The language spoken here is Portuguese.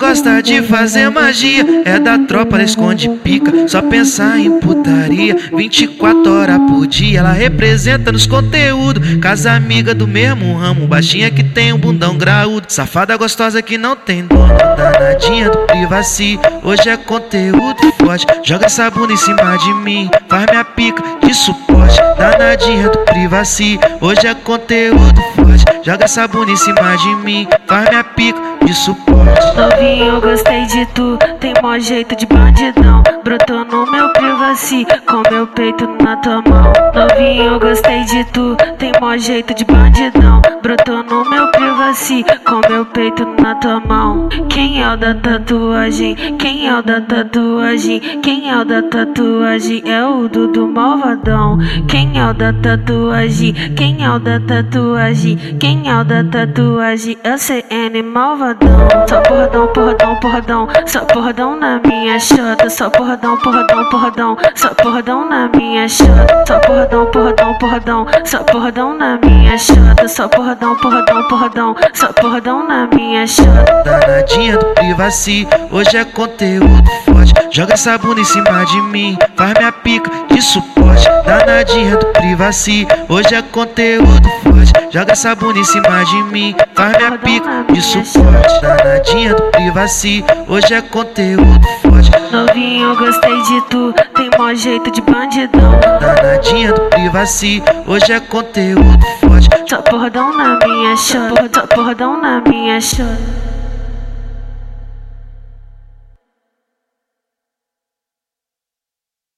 gosta de fazer magia, é da tropa, ela esconde pica, só pensar em putaria. 24 horas por dia, ela representa nos conteúdos. Casa amiga do mesmo ramo, baixinha que tem um bundão graúdo. Safada gostosa que não tem dono, danadinha do privacy. Hoje é conteúdo forte, joga essa bunda em cima de mim, faz minha pica de suporte. Danadinha do privacy, hoje é conteúdo forte, joga essa bunda em cima de mim, faz minha pica suporte. Novinho, gostei de tu, tem mó jeito de bandidão. Brotou no meu privacy, com meu peito na tua mão. Novinho, gostei de tu, tem mó jeito de bandidão. Brotou no meu privacy, com meu peito na tua mão. Quem é o da tatuagem? Quem é o da tatuagem? Quem é o da tatuagem? É o Dudu Malvadão. Quem é o da tatuagem? Quem é o da tatuagem? Quem é o da tatuagem? É o CN Malvadão. Só porradão, porradão, porradão. Só porradão na minha chota. Só porradão, porradão, porradão. Só porradão na minha chota. Só porradão, porradão, porradão. Só porradão na minha chota. Só porradão, porradão, porradão. Só porradão na minha chota. Danadinha do privacy, hoje é conteúdo forte. Joga essa bunda em cima de mim, faz minha pica de suporte. Danadinha do privacy, hoje é conteúdo forte. Joga essa bunda em cima de mim, faz minha pica de suporte. Danadinha do privacy, hoje é conteúdo forte. Novinho, gostei de tu, tem mó jeito de bandidão. Danadinha do privacy, hoje é conteúdo forte. Só porradão na minha chota, só porradão na minha chota.